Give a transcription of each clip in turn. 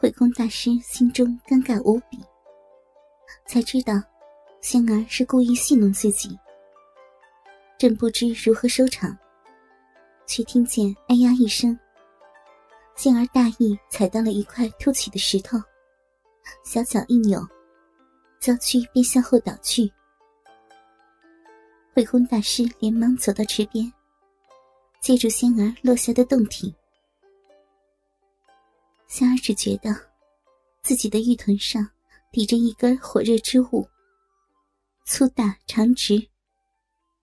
慧空大师心中尴尬无比，才知道仙儿是故意戏弄自己。正不知如何收场，却听见“哎呀”一声，仙儿大意踩到了一块凸起的石头，小脚一扭，娇躯便向后倒去。慧空大师连忙走到池边，借住仙儿落下的洞体。仙儿只觉得自己的玉臀上抵着一根火热之物，粗大长直。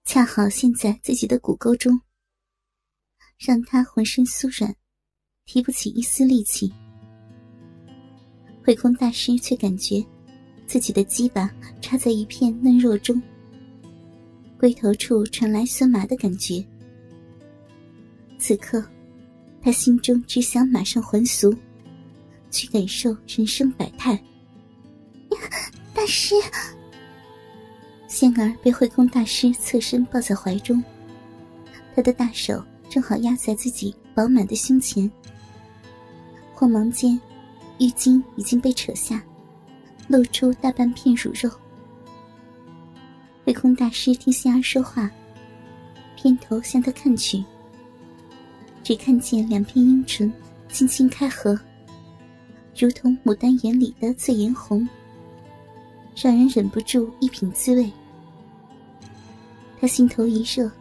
恰好陷在自己的骨沟中，让他浑身酥软，提不起一丝力气。慧空大师却感觉自己的鸡巴插在一片嫩肉中，龟头处传来酸麻的感觉。此刻，他心中只想马上还俗，去感受人生百态。大师。仙儿被慧空大师侧身抱在怀中，他的大手正好压在自己饱满的胸前。慌忙间，浴巾已经被扯下，露出大半片乳肉。慧空大师听仙儿说话，偏头向他看去，只看见两片阴唇轻轻开合，如同牡丹眼里的醉颜红，让人忍不住一品滋味。他心头一热，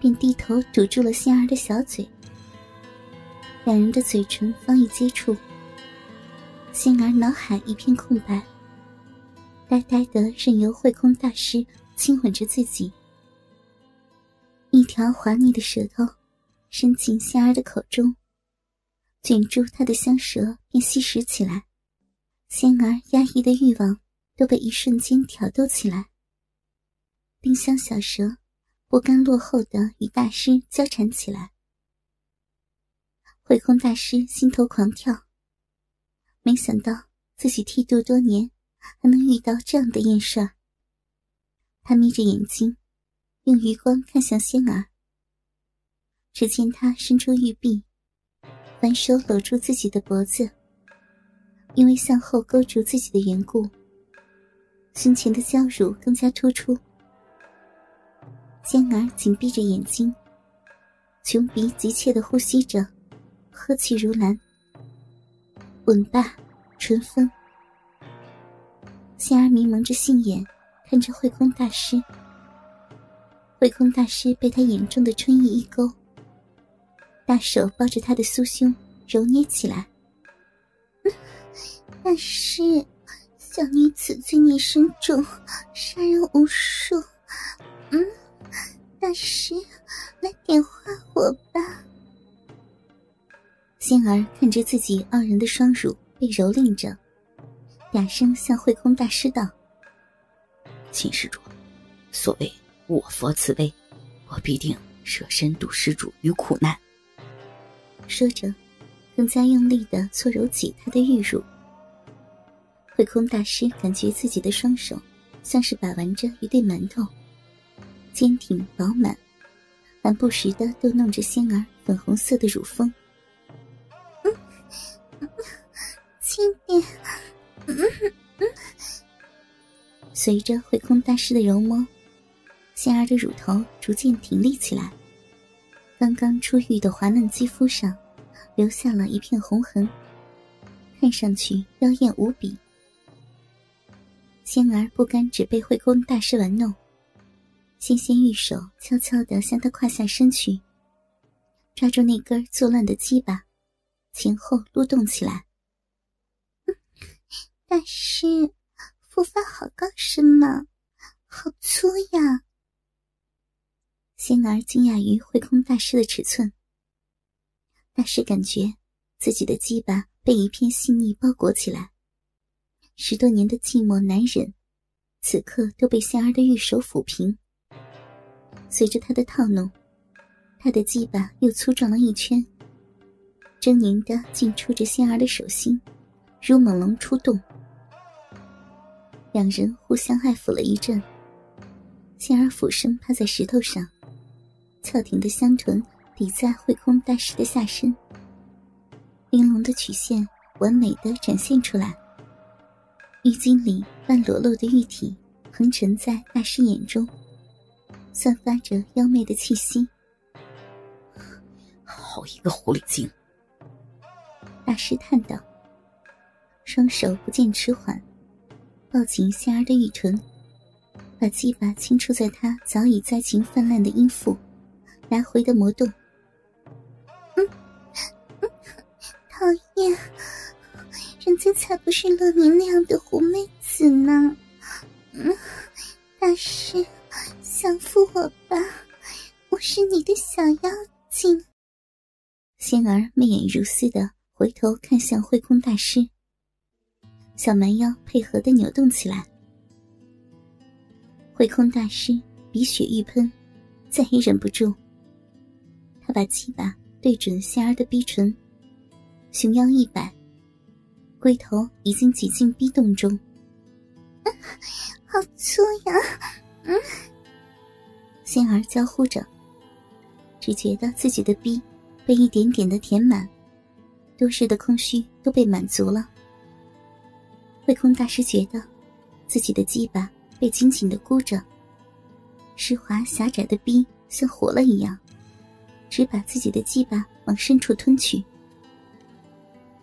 便低头堵住了仙儿的小嘴。两人的嘴唇方一接触，仙儿脑海一片空白，呆呆的任由慧空大师亲吻着自己。一条滑腻的舌头伸进仙儿的口中，卷住他的香舌，便吸食起来。仙儿压抑的欲望都被一瞬间挑逗起来。丁香小蛇不甘落后的与大师交缠起来，慧空大师心头狂跳，没想到自己剃度多年还能遇到这样的艳事。他眯着眼睛，用余光看向仙儿，只见他伸出玉臂，反手搂住自己的脖子，因为向后勾住自己的缘故，胸前的娇乳更加突出。仙儿紧闭着眼睛，穷鼻急切的呼吸着，呵气如兰。吻罢，唇分。仙儿迷蒙着杏眼，看着慧空大师。慧空大师被他眼中的春意一勾，大手抱着他的酥胸揉捏起来。大师，小女子罪孽深重，杀人无数。嗯。大师，来点化我吧。仙儿看着自己傲人的双乳被蹂躏着，哑声向慧空大师道：“秦施主，所谓我佛慈悲，我必定舍身度施主于苦难。”说着，更加用力的搓揉起他的玉乳。慧空大师感觉自己的双手像是把玩着一对馒头。坚挺饱满，还不时的逗弄着仙儿粉红色的乳峰。嗯，轻点。嗯嗯。随着慧空大师的揉摸，仙儿的乳头逐渐挺立起来，刚刚出浴的滑嫩肌肤上留下了一片红痕，看上去妖艳无比。仙儿不甘只被慧空大师玩弄。纤纤玉手悄悄地向他胯下伸去，抓住那根作乱的鸡巴，前后撸动起来。大师，复发好高深嘛，好粗呀！仙儿惊讶于慧空大师的尺寸。大师感觉自己的鸡巴被一片细腻包裹起来，十多年的寂寞难忍，此刻都被仙儿的玉手抚平。随着他的套弄，他的鸡巴又粗壮了一圈，狰狞的进出着仙儿的手心，如猛龙出洞。两人互相爱抚了一阵，仙儿俯身趴在石头上，翘挺的香臀抵在慧空大师的下身，玲珑的曲线完美的展现出来。浴巾里半裸露的玉体横陈在大师眼中，散发着妖媚的气息。好一个狐狸精！大师叹道，双手不见迟缓，抱紧仙儿的玉唇，把鸡巴轻触在她早已灾情泛滥的阴腹，来回的磨动。人家才不是乐宁那样的狐妹子呢！嗯，大师，降服我吧，我是你的小妖精。仙儿媚眼如丝的回头看向慧空大师，小蛮腰配合的扭动起来。慧空大师鼻血欲喷，再也忍不住，他把鸡巴对准仙儿的逼唇，熊腰一摆。龟头已经挤进逼洞中，好粗呀！嗯，仙儿娇呼着，只觉得自己的逼被一点点的填满，多日的空虚都被满足了。慧空大师觉得自己的鸡巴被紧紧的箍着，湿滑狭窄的逼像活了一样，只把自己的鸡巴往深处吞去。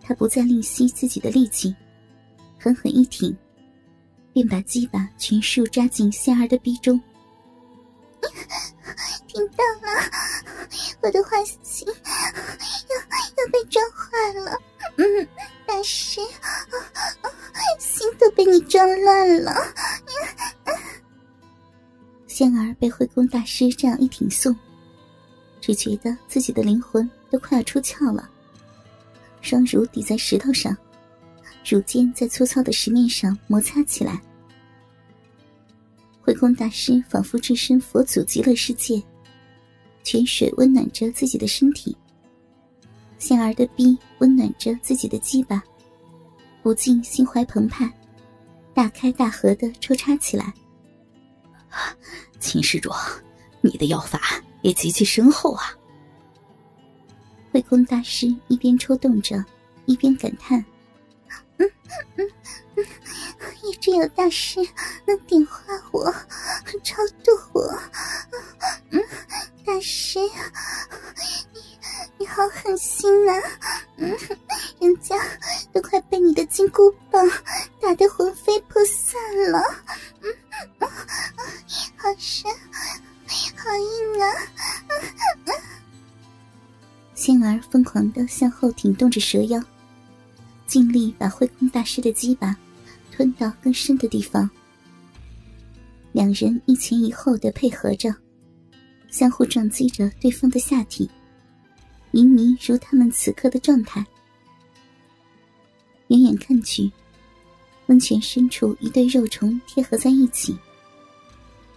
他不再吝惜自己的力气，狠狠一挺，便把鸡巴全数扎进仙儿的逼中。听到了，我的坏心要要被撞坏了。嗯，大师，心都被你撞乱了。仙儿被慧空大师这样一挺送，只觉得自己的灵魂都快要出窍了。双乳抵在石头上，乳尖在粗糙的石面上摩擦起来。慧空大师仿佛置身佛祖极乐世界，泉水温暖着自己的身体，仙儿的臂温暖着自己的鸡巴，不禁心怀澎湃，大开大合的抽插起来。秦施主，你的药法也极其深厚啊！慧空大师一边抽动着，一边感叹：“嗯嗯嗯，也只有大师能点化我，超度我。嗯，大师，你你好狠心呐！嗯，人家都快被你的金箍棒打得魂飞魄散了。嗯，好深，好硬啊！”仙儿疯狂的向后挺动着蛇腰，尽力把慧空大师的鸡巴吞到更深的地方。两人一前一后的配合着，相互撞击着对方的下体，淫靡如他们此刻的状态。远远看去，温泉深处一对肉虫贴合在一起，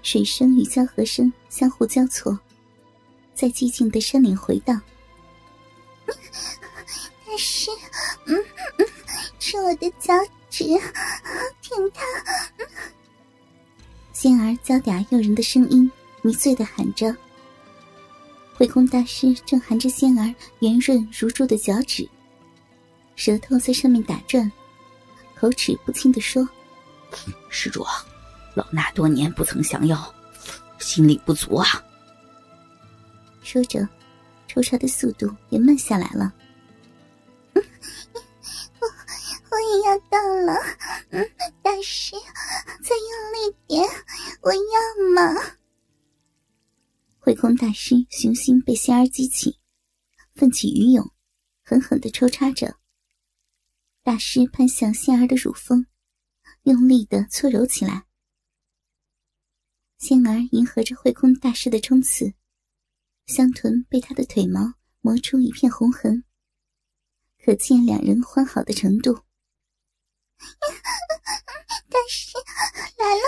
水声与交合声相互交错，在寂静的山岭回荡。大师，嗯嗯，吃我的脚趾，舔它。仙儿娇嗲诱人的声音迷醉的喊着。慧空大师正含着仙儿圆润如珠的脚趾，舌头在上面打转，口齿不清的说：“施主，老衲多年不曾降妖，心力不足啊。”说着。抽插的速度也慢下来了。我我也要到了，嗯，大师，再用力点，我要嘛！慧空大师雄心被仙儿激起，奋起鱼涌，狠狠的抽插着。大师攀向仙儿的乳峰，用力的搓揉起来。仙儿迎合着慧空大师的冲刺。香臀被他的腿毛磨出一片红痕，可见两人欢好的程度。大师来了，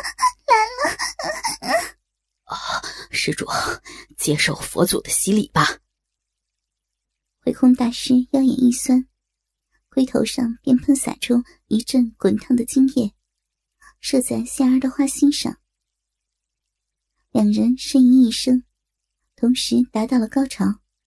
来了！啊，施主，接受佛祖的洗礼吧。慧空大师腰眼一酸，龟头上便喷洒出一阵滚烫的精液，射在仙儿的花心上。两人呻吟一声。同时达到了高潮。